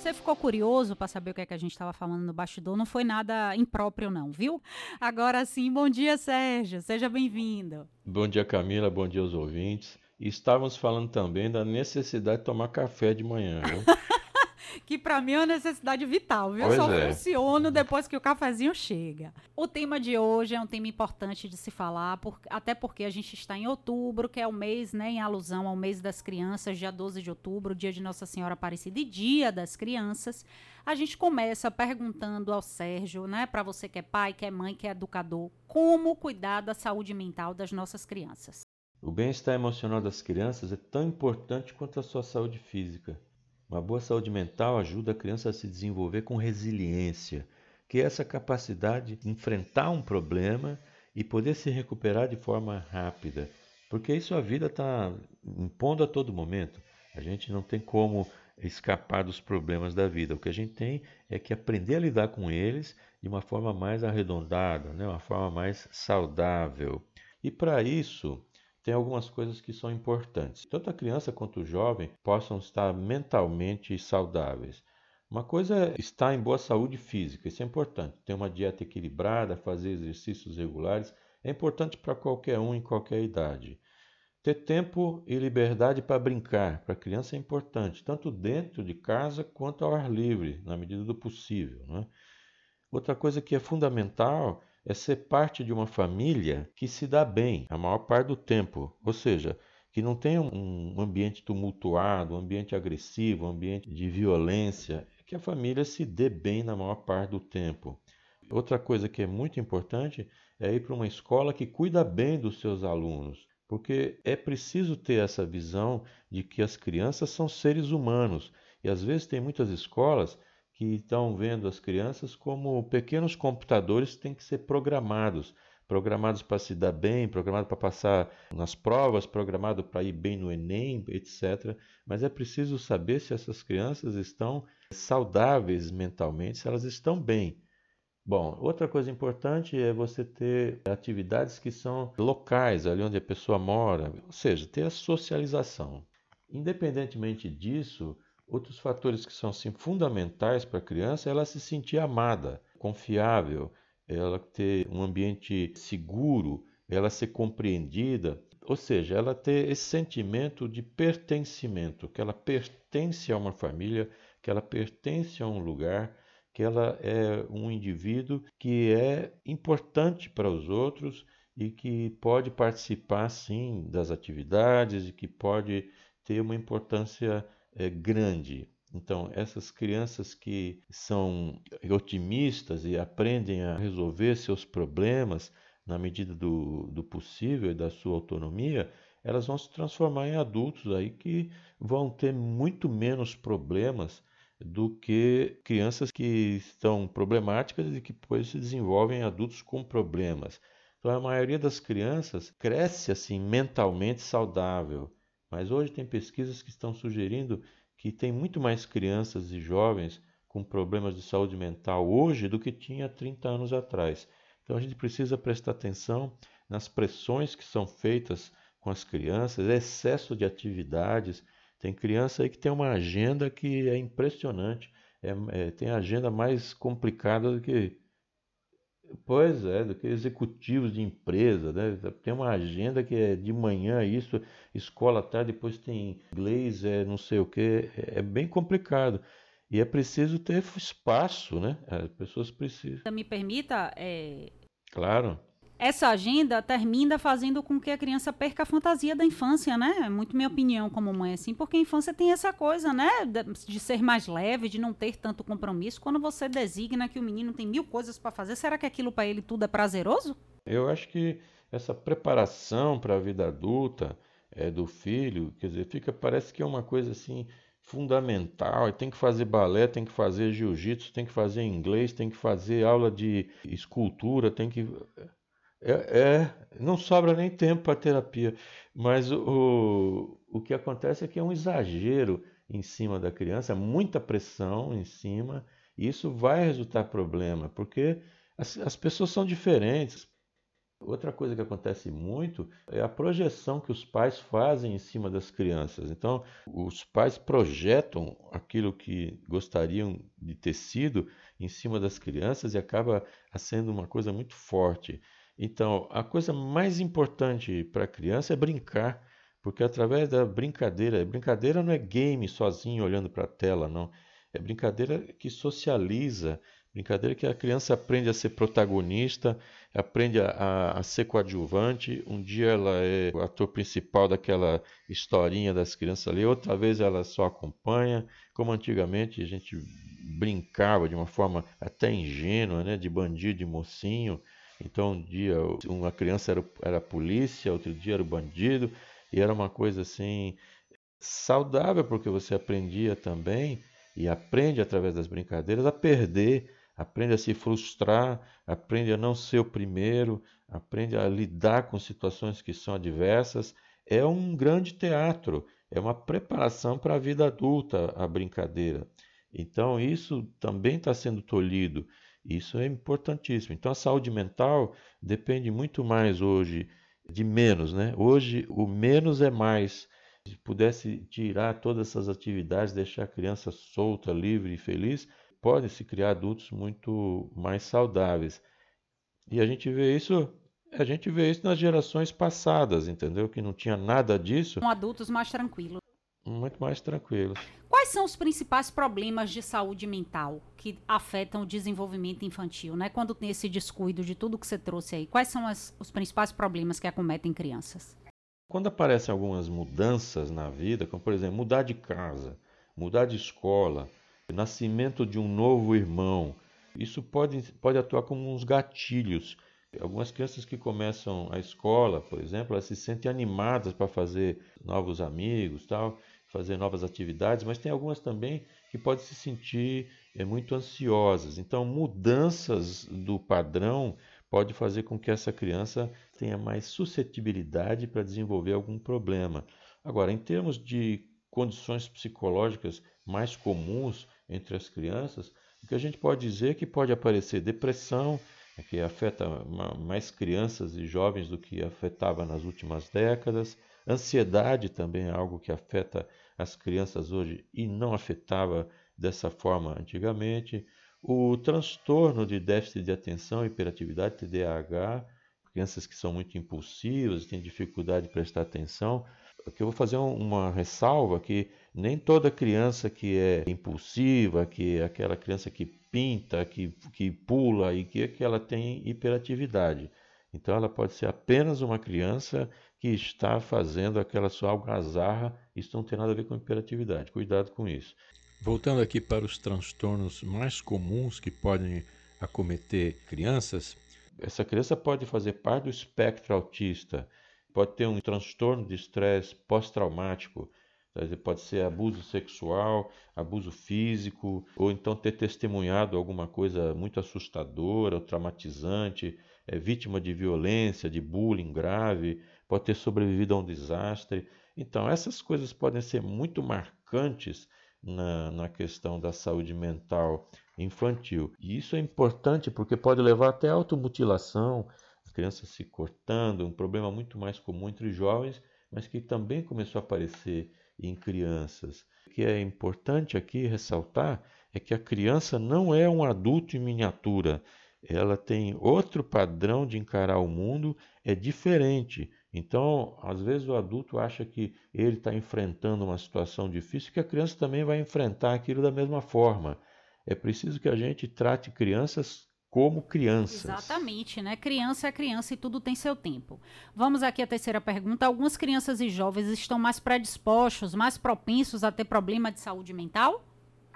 Você ficou curioso para saber o que é que a gente estava falando no bastidor? Não foi nada impróprio, não, viu? Agora sim, bom dia, Sérgio. Seja bem-vindo. Bom dia, Camila. Bom dia aos ouvintes. E estávamos falando também da necessidade de tomar café de manhã, viu? que para mim é uma necessidade vital, viu? Pois Só é. funciona depois que o cafezinho chega. O tema de hoje é um tema importante de se falar, por- até porque a gente está em outubro, que é o mês, né, em alusão ao mês das crianças, dia 12 de outubro, dia de Nossa Senhora Aparecida e dia das crianças. A gente começa perguntando ao Sérgio, né, para você que é pai, que é mãe, que é educador, como cuidar da saúde mental das nossas crianças. O bem-estar emocional das crianças é tão importante quanto a sua saúde física. Uma boa saúde mental ajuda a criança a se desenvolver com resiliência, que é essa capacidade de enfrentar um problema e poder se recuperar de forma rápida. Porque isso a vida está impondo a todo momento. A gente não tem como escapar dos problemas da vida. O que a gente tem é que aprender a lidar com eles de uma forma mais arredondada, né? uma forma mais saudável. E para isso, tem algumas coisas que são importantes. Tanto a criança quanto o jovem possam estar mentalmente saudáveis. Uma coisa é estar em boa saúde física, isso é importante. Ter uma dieta equilibrada, fazer exercícios regulares, é importante para qualquer um em qualquer idade. Ter tempo e liberdade para brincar, para a criança é importante, tanto dentro de casa quanto ao ar livre, na medida do possível. Né? Outra coisa que é fundamental é ser parte de uma família que se dá bem a maior parte do tempo, ou seja, que não tenha um ambiente tumultuado, um ambiente agressivo, um ambiente de violência, que a família se dê bem na maior parte do tempo. Outra coisa que é muito importante é ir para uma escola que cuida bem dos seus alunos, porque é preciso ter essa visão de que as crianças são seres humanos e às vezes tem muitas escolas que estão vendo as crianças como pequenos computadores que têm que ser programados. Programados para se dar bem, programados para passar nas provas, programados para ir bem no Enem, etc. Mas é preciso saber se essas crianças estão saudáveis mentalmente, se elas estão bem. Bom, outra coisa importante é você ter atividades que são locais, ali onde a pessoa mora, ou seja, ter a socialização. Independentemente disso, outros fatores que são assim, fundamentais para a criança é ela se sentir amada, confiável, ela ter um ambiente seguro, ela ser compreendida, ou seja, ela ter esse sentimento de pertencimento, que ela pertence a uma família, que ela pertence a um lugar, que ela é um indivíduo que é importante para os outros e que pode participar sim das atividades e que pode ter uma importância é, grande. Então, essas crianças que são otimistas e aprendem a resolver seus problemas na medida do, do possível e da sua autonomia, elas vão se transformar em adultos aí que vão ter muito menos problemas do que crianças que estão problemáticas e que depois se desenvolvem em adultos com problemas. Então, a maioria das crianças cresce assim mentalmente saudável, mas hoje tem pesquisas que estão sugerindo que tem muito mais crianças e jovens com problemas de saúde mental hoje do que tinha 30 anos atrás. Então a gente precisa prestar atenção nas pressões que são feitas com as crianças, excesso de atividades. Tem criança aí que tem uma agenda que é impressionante, é, é, tem agenda mais complicada do que Pois é, do que executivos de empresa, né? Tem uma agenda que é de manhã isso, escola à tarde, depois tem inglês, é não sei o que, é bem complicado. E é preciso ter espaço, né? As pessoas precisam. Me permita, é, Claro. Essa agenda termina fazendo com que a criança perca a fantasia da infância, né? É muito minha opinião como mãe, assim, porque a infância tem essa coisa, né? De, ser mais leve, de não ter tanto compromisso. Quando você designa que o menino tem mil coisas para fazer, será que aquilo para ele tudo é prazeroso? Eu acho que essa preparação para a vida adulta é, do filho, quer dizer, fica parece que é uma coisa assim fundamental. e Tem que fazer balé, tem que fazer jiu-jitsu, tem que fazer inglês, tem que fazer aula de escultura, tem que é, é, não sobra nem tempo para terapia, mas o, o que acontece é que é um exagero em cima da criança, muita pressão em cima, e isso vai resultar problema, porque as, as pessoas são diferentes. Outra coisa que acontece muito é a projeção que os pais fazem em cima das crianças. Então, os pais projetam aquilo que gostariam de ter sido em cima das crianças e acaba sendo uma coisa muito forte. Então, a coisa mais importante para a criança é brincar, porque através da brincadeira, brincadeira não é game sozinho olhando para a tela, não. É brincadeira que socializa, Brincadeira que a criança aprende a ser protagonista, aprende a, a, ser coadjuvante. Um dia ela é o ator principal daquela historinha das crianças ali, outra vez ela só acompanha. Como antigamente a gente brincava de uma forma até ingênua, né, de bandido, de mocinho. Então um dia uma criança era, era polícia, outro dia era bandido, e era uma coisa assim saudável, porque você aprendia também e aprende através das brincadeiras a perder aprende a se frustrar, aprende a não ser o primeiro, aprende a lidar com situações que são adversas. É um grande teatro, é uma preparação para a vida adulta, a brincadeira. Então, isso também está sendo tolhido. Isso é importantíssimo. Então, a saúde mental depende muito mais hoje de menos, né? Hoje, o menos é mais. Se pudesse tirar todas essas atividades, deixar a criança solta, livre e feliz, podem se criar adultos muito mais saudáveis. E a gente vê isso, a gente vê isso nas gerações passadas, entendeu? Que não tinha nada disso. Com adultos mais tranquilos. Muito mais tranquilos. Quais são os principais problemas de saúde mental que afetam o desenvolvimento infantil, né? Quando tem esse descuido de tudo que você trouxe aí, quais são as, os principais problemas que acometem crianças? Quando aparecem algumas mudanças na vida, como por exemplo mudar de casa, mudar de escola, nascimento de um novo irmão. Isso pode, pode atuar como uns gatilhos. Algumas crianças que começam a escola, por exemplo, elas se sentem animadas para fazer novos amigos, tal, fazer novas atividades, mas tem algumas também que podem se sentir é, muito ansiosas. Então, mudanças do padrão pode fazer com que essa criança tenha mais suscetibilidade para desenvolver algum problema. Agora, em termos de condições psicológicas mais comuns, entre as crianças, o que a gente pode dizer é que pode aparecer depressão, que afeta mais crianças e jovens do que afetava nas últimas décadas. Ansiedade também é algo que afeta as crianças hoje e não afetava dessa forma antigamente. O transtorno de déficit de atenção, hiperatividade, TDAH, crianças que são muito impulsivas, têm dificuldade de prestar atenção. Aqui eu vou fazer uma ressalva que nem toda criança que é impulsiva, que é aquela criança que pinta, que, que pula e que, que ela tem hiperatividade. Então ela pode ser apenas uma criança que está fazendo aquela sua algazarra, isso não tem nada a ver com hiperatividade. Cuidado com isso. Voltando aqui para os transtornos mais comuns que podem acometer crianças, essa criança pode fazer parte do espectro autista, pode ter um transtorno de estresse pós-traumático, Pode ser abuso sexual, abuso físico, ou então ter testemunhado alguma coisa muito assustadora ou traumatizante, é vítima de violência, de bullying grave, pode ter sobrevivido a um desastre. Então, essas coisas podem ser muito marcantes na, na questão da saúde mental infantil. E isso é importante porque pode levar até a automutilação, a criança se cortando, um problema muito mais comum entre jovens, mas que também começou a aparecer em crianças. O que é importante aqui ressaltar é que a criança não é um adulto em miniatura. Ela tem outro padrão de encarar o mundo, é diferente. Então, às vezes o adulto acha que ele está enfrentando uma situação difícil, que a criança também vai enfrentar aquilo da mesma forma. É preciso que a gente trate crianças como crianças. Exatamente, né? Criança é criança e tudo tem seu tempo. Vamos aqui à terceira pergunta. Algumas crianças e jovens estão mais predispostos, mais propensos a ter problema de saúde mental?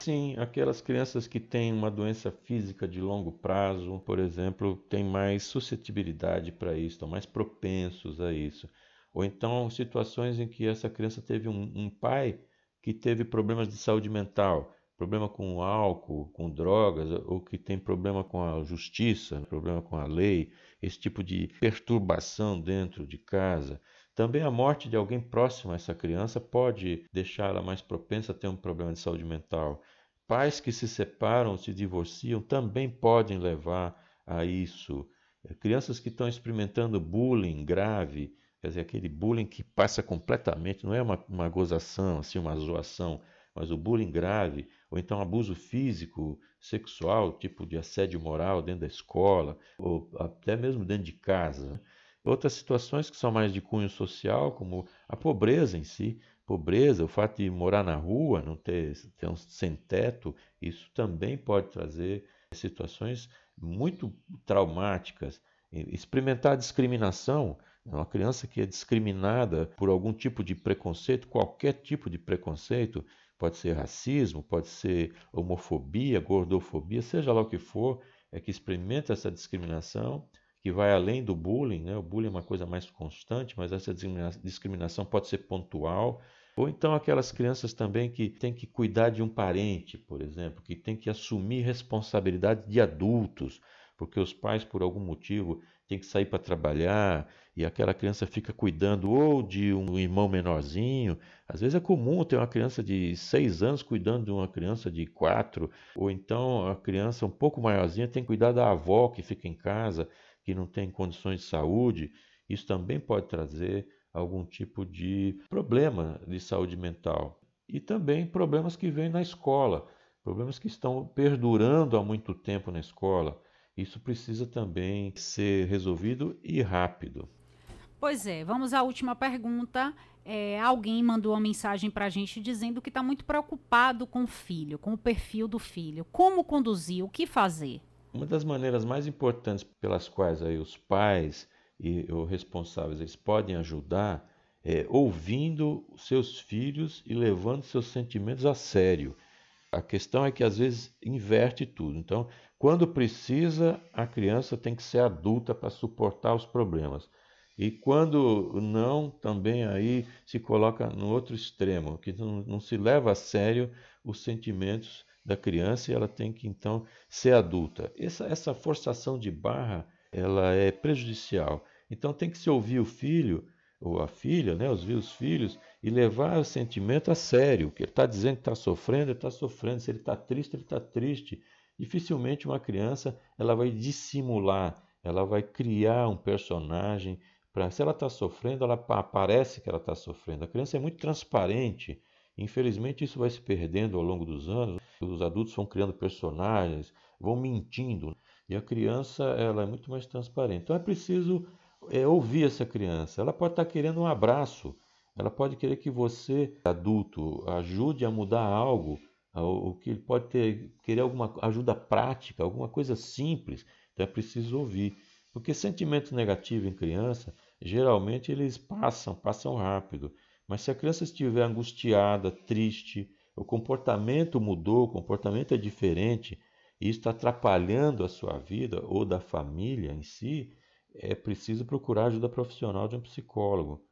Sim, aquelas crianças que têm uma doença física de longo prazo, por exemplo, têm mais suscetibilidade para isso, estão mais propensos a isso. Ou então situações em que essa criança teve um, um pai que teve problemas de saúde mental problema com álcool, com drogas, ou que tem problema com a justiça, problema com a lei, esse tipo de perturbação dentro de casa. Também a morte de alguém próximo a essa criança pode deixá-la mais propensa a ter um problema de saúde mental. Pais que se separam, se divorciam, também podem levar a isso. É, crianças que estão experimentando bullying grave, quer dizer, aquele bullying que passa completamente, não é uma, uma gozação, assim, uma zoação, mas o bullying grave, ou então abuso físico, sexual, tipo de assédio moral dentro da escola, ou até mesmo dentro de casa. Outras situações que são mais de cunho social, como a pobreza em si, pobreza, o fato de morar na rua, não ter, ter um sem teto, isso também pode trazer situações muito traumáticas. Experimentar discriminação, uma criança que é discriminada por algum tipo de preconceito, qualquer tipo de preconceito, pode ser racismo, pode ser homofobia, gordofobia, seja lá o que for, é que experimenta essa discriminação que vai além do bullying, né? O bullying é uma coisa mais constante, mas essa discriminação pode ser pontual. Ou então aquelas crianças também que têm que cuidar de um parente, por exemplo, que têm que assumir responsabilidade de adultos, porque os pais, por algum motivo, têm que sair para trabalhar e aquela criança fica cuidando ou de um irmão menorzinho. Às vezes é comum ter uma criança de seis anos cuidando de uma criança de quatro, ou então a criança um pouco maiorzinha tem que cuidar da avó que fica em casa que não tem condições de saúde, isso também pode trazer algum tipo de problema de saúde mental. E também problemas que vêm na escola, problemas que estão perdurando há muito tempo na escola. Isso precisa também ser resolvido e rápido. Pois é, vamos à última pergunta. É, alguém mandou uma mensagem para a gente dizendo que está muito preocupado com o filho, com o perfil do filho. Como conduzir? O que fazer? Uma das maneiras mais importantes pelas quais aí os pais e os responsáveis eles podem ajudar é ouvindo seus filhos e levando seus sentimentos a sério. A questão é que às vezes inverte tudo. Então, quando precisa, a criança tem que ser adulta para suportar os problemas. E quando não, também aí se coloca no outro extremo, que não, não se leva a sério os sentimentos da criança e ela tem que então ser adulta. Essa, essa forçação de barra ela é prejudicial. Então tem que se ouvir o filho ou a filha, né, os, os filhos, e levar o sentimento a sério. O que ele está dizendo que está sofrendo, ele está sofrendo. Se ele está triste, ele está triste. Dificilmente uma criança ela vai dissimular, ela vai criar um personagem. Pra, se ela está sofrendo, ela parece que ela está sofrendo. A criança é muito transparente. Infelizmente, isso vai se perdendo ao longo dos anos. Os adultos vão criando personagens, vão mentindo. E a criança ela é muito mais transparente. Então é preciso é, ouvir essa criança. Ela pode estar querendo um abraço. Ela pode querer que você, adulto, ajude a mudar algo. O que pode ter, querer alguma ajuda prática, alguma coisa simples. Então é preciso ouvir. Porque sentimento negativo em criança, geralmente eles passam, passam rápido. Mas se a criança estiver angustiada, triste, o comportamento mudou, o comportamento é diferente, e está atrapalhando a sua vida ou da família em si, é preciso procurar ajuda profissional de um psicólogo.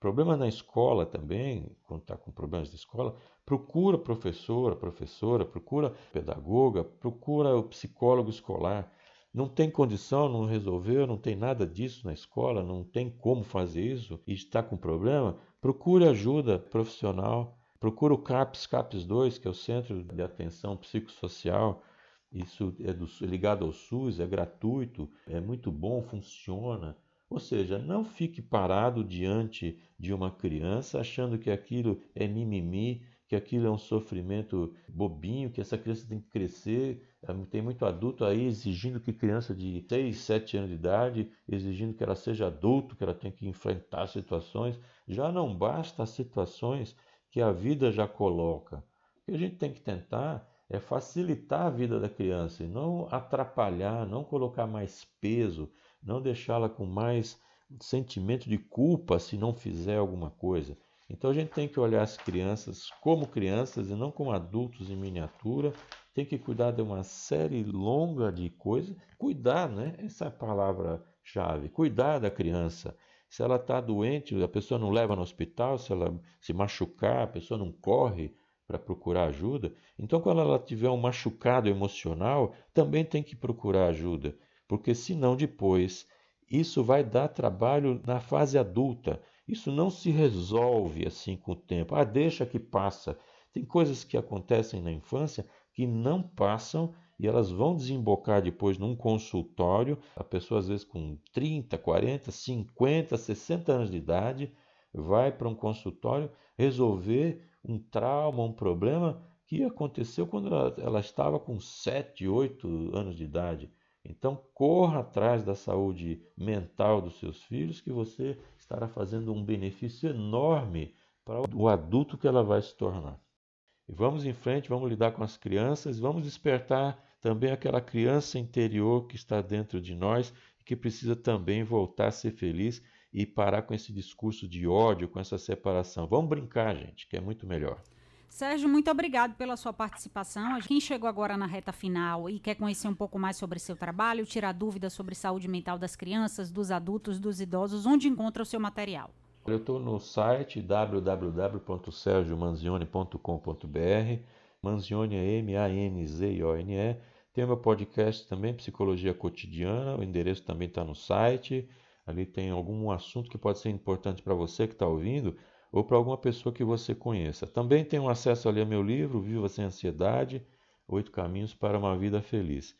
Problema na escola também, quando está com problemas de escola, procura professora, professora, procura pedagoga, procura o psicólogo escolar. Não tem condição, não resolveu, não tem nada disso na escola, não tem como fazer isso e está com problema, procure ajuda profissional Procura o CAPS, CAPS 2, que é o Centro de Atenção Psicossocial. Isso é do, ligado ao SUS, é gratuito, é muito bom, funciona. Ou seja, não fique parado diante de uma criança achando que aquilo é mimimi, que aquilo é um sofrimento bobinho, que essa criança tem que crescer. Tem muito adulto aí exigindo que criança de 6, 7 anos de idade, exigindo que ela seja adulto, que ela tem que enfrentar situações. Já não basta as situações que a vida já coloca. O que a gente tem que tentar é facilitar a vida da criança e não atrapalhar, não colocar mais peso, não deixá-la com mais sentimento de culpa se não fizer alguma coisa. Então a gente tem que olhar as crianças como crianças e não como adultos em miniatura. Tem que cuidar de uma série longa de coisas. Cuidar, né? Essa é a palavra-chave. Cuidar da criança. Se ela está doente, a pessoa não leva no hospital, se ela se machucar, a pessoa não corre para procurar ajuda. Então, quando ela tiver um machucado emocional, também tem que procurar ajuda, porque senão depois isso vai dar trabalho na fase adulta. Isso não se resolve assim com o tempo. Ah, deixa que passa. Tem coisas que acontecem na infância que não passam e elas vão desembocar depois num consultório, a pessoa às vezes com 30, 40, 50, 60 anos de idade, vai para um consultório resolver um trauma, um problema que aconteceu quando ela, ela estava com 7, 8 anos de idade. Então, corra atrás da saúde mental dos seus filhos, que você estará fazendo um benefício enorme para o adulto que ela vai se tornar. E vamos em frente, vamos lidar com as crianças, vamos despertar também aquela criança interior que está dentro de nós e que precisa também voltar a ser feliz e parar com esse discurso de ódio, com essa separação. Vamos brincar, gente, que é muito melhor. Sérgio, muito obrigado pela sua participação. Quem chegou agora na reta final e quer conhecer um pouco mais sobre seu trabalho, tirar dúvidas sobre saúde mental das crianças, dos adultos, dos idosos, onde encontra o seu material? Eu estou no site www.sergiomanzione.com.br. Manzione é M-A-N-Z-I-O-N-E. Tem o meu podcast também, Psicologia Cotidiana. O endereço também está no site. Ali tem algum assunto que pode ser importante para você que está ouvindo ou para alguma pessoa que você conheça. Também tem um acesso ali ao meu livro, Viva Sem Ansiedade, Oito Caminhos para uma Vida Feliz.